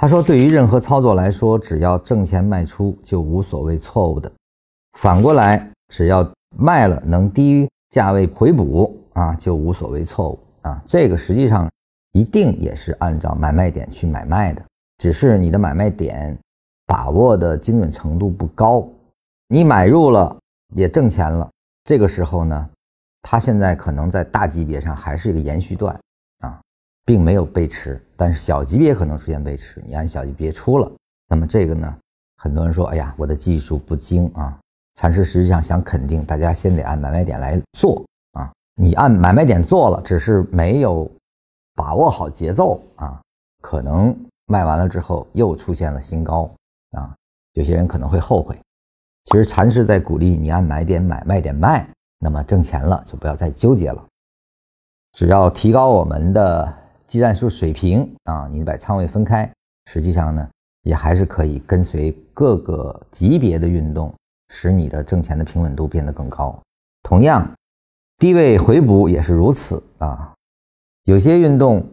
他说，对于任何操作来说，只要挣钱卖出就无所谓错误的。反过来，只要卖了能低于价位回补啊，就无所谓错误啊。这个实际上一定也是按照买卖点去买卖的，只是你的买卖点把握的精准程度不高。你买入了也挣钱了，这个时候呢，它现在可能在大级别上还是一个延续段，并没有背驰，但是小级别可能出现背驰，你按小级别出了，那么这个呢，很多人说，哎呀，我的技术不精啊。禅师实际上想肯定大家，先得按买卖点来做啊！你按买卖点做了，只是没有把握好节奏啊，可能卖完了之后又出现了新高啊，有些人可能会后悔。其实禅师在鼓励你按买点买卖点卖，那么挣钱了就不要再纠结了，只要提高我们的技战术水平啊，你把仓位分开，实际上呢也还是可以跟随各个级别的运动。使你的挣钱的平稳度变得更高。同样，低位回补也是如此啊。有些运动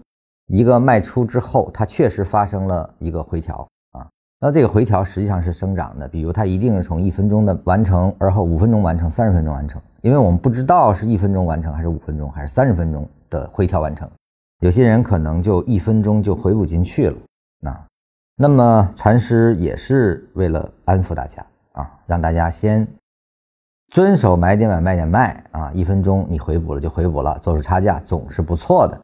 一个卖出之后，它确实发生了一个回调啊。那这个回调实际上是生长的，比如它一定是从一分钟的完成，而后五分钟完成，三十分钟完成，因为我们不知道是一分钟完成还是五分钟还是三十分钟的回调完成。有些人可能就一分钟就回补进去了。那，那么禅师也是为了安抚大家。啊，让大家先遵守买点买卖点卖啊，一分钟你回补了就回补了，做出差价总是不错的。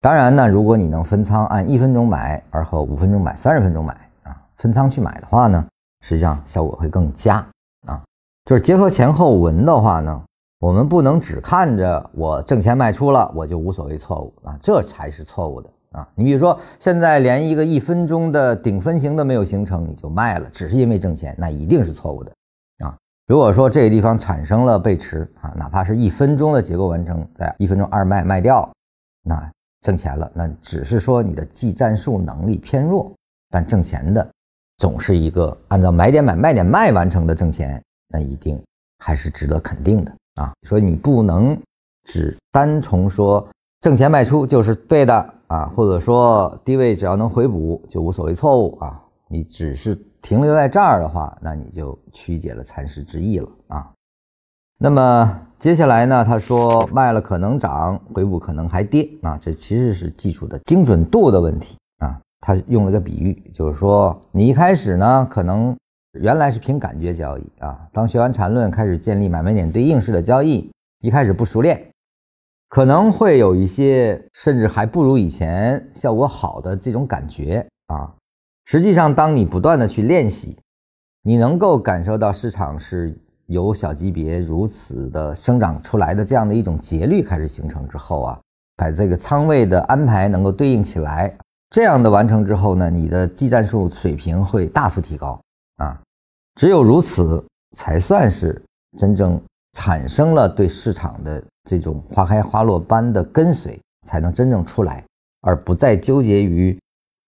当然呢，如果你能分仓按一分钟买，而后五分钟买，三十分钟买啊，分仓去买的话呢，实际上效果会更佳啊。就是结合前后文的话呢，我们不能只看着我挣钱卖出了，我就无所谓错误啊，这才是错误的。啊，你比如说，现在连一个一分钟的顶分型都没有形成，你就卖了，只是因为挣钱，那一定是错误的啊。如果说这个地方产生了背驰啊，哪怕是一分钟的结构完成，在一分钟二卖卖掉，那挣钱了，那只是说你的技战术能力偏弱，但挣钱的总是一个按照买点买卖点卖完成的挣钱，那一定还是值得肯定的啊。所以你不能只单从说挣钱卖出就是对的。啊，或者说低位只要能回补就无所谓错误啊。你只是停留在这儿的话，那你就曲解了禅师之意了啊。那么接下来呢，他说卖了可能涨，回补可能还跌啊。这其实是技术的精准度的问题啊。他用了个比喻，就是说你一开始呢，可能原来是凭感觉交易啊。当学完缠论，开始建立买卖点对应式的交易，一开始不熟练。可能会有一些，甚至还不如以前效果好的这种感觉啊。实际上，当你不断的去练习，你能够感受到市场是由小级别如此的生长出来的这样的一种节律开始形成之后啊，把这个仓位的安排能够对应起来，这样的完成之后呢，你的技战术水平会大幅提高啊。只有如此，才算是真正产生了对市场的。这种花开花落般的跟随，才能真正出来，而不再纠结于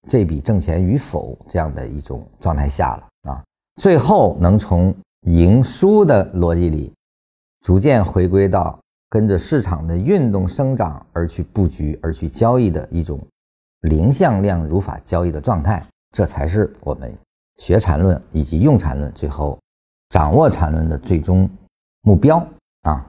这笔挣钱与否这样的一种状态下了啊。最后能从赢输的逻辑里，逐渐回归到跟着市场的运动生长而去布局、而去交易的一种零向量如法交易的状态，这才是我们学禅论以及用禅论最后掌握禅论的最终目标啊。